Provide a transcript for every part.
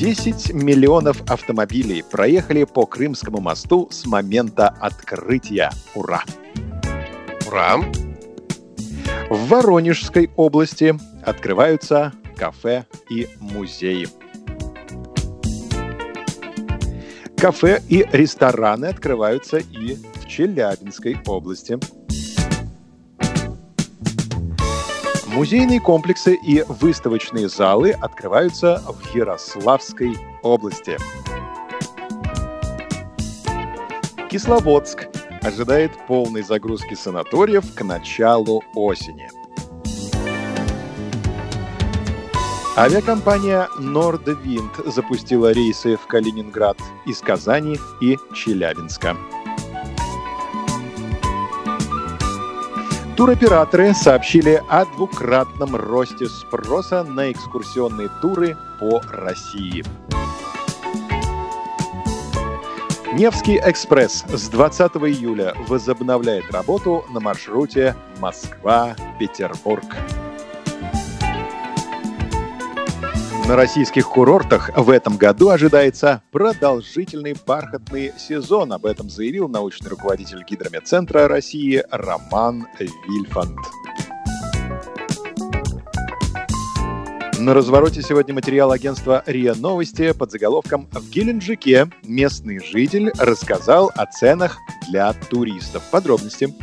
10 миллионов автомобилей проехали по Крымскому мосту с момента открытия. Ура! Ура! В Воронежской области открываются кафе и музеи. Кафе и рестораны открываются и в Челябинской области. Музейные комплексы и выставочные залы открываются в Ярославской области. Кисловодск ожидает полной загрузки санаториев к началу осени. Авиакомпания Nordwind запустила рейсы в Калининград из Казани и Челябинска. Туроператоры сообщили о двукратном росте спроса на экскурсионные туры по России. Невский экспресс с 20 июля возобновляет работу на маршруте Москва-Петербург. На российских курортах в этом году ожидается продолжительный бархатный сезон. Об этом заявил научный руководитель Гидрометцентра России Роман Вильфанд. На развороте сегодня материал агентства РИА Новости под заголовком «В Геленджике местный житель рассказал о ценах для туристов». Подробности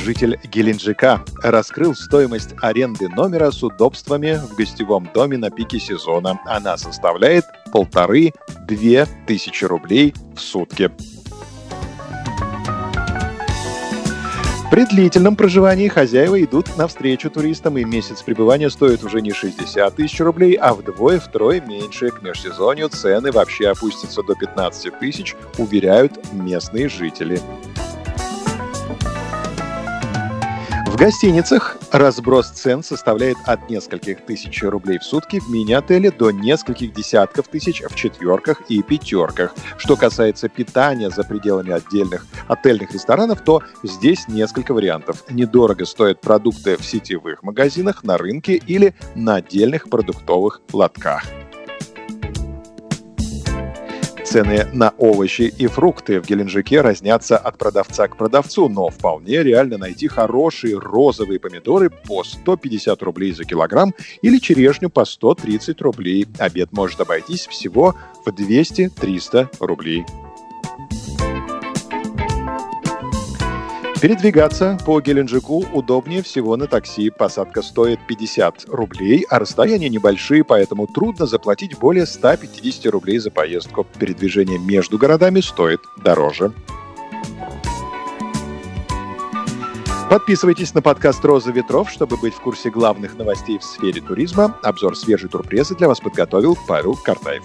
житель Геленджика раскрыл стоимость аренды номера с удобствами в гостевом доме на пике сезона. Она составляет полторы-две тысячи рублей в сутки. При длительном проживании хозяева идут навстречу туристам, и месяц пребывания стоит уже не 60 тысяч рублей, а вдвое-втрое меньше. К межсезонью цены вообще опустятся до 15 тысяч, уверяют местные жители. Гостиницах разброс цен составляет от нескольких тысяч рублей в сутки в мини-отеле до нескольких десятков тысяч в четверках и пятерках. Что касается питания за пределами отдельных отельных ресторанов, то здесь несколько вариантов. Недорого стоят продукты в сетевых магазинах, на рынке или на отдельных продуктовых лотках. Цены на овощи и фрукты в Геленджике разнятся от продавца к продавцу, но вполне реально найти хорошие розовые помидоры по 150 рублей за килограмм или черешню по 130 рублей. Обед может обойтись всего в 200-300 рублей. Передвигаться по Геленджику удобнее всего на такси. Посадка стоит 50 рублей, а расстояния небольшие, поэтому трудно заплатить более 150 рублей за поездку. Передвижение между городами стоит дороже. Подписывайтесь на подкаст «Роза ветров», чтобы быть в курсе главных новостей в сфере туризма. Обзор свежей турпрессы для вас подготовил Павел Картаев.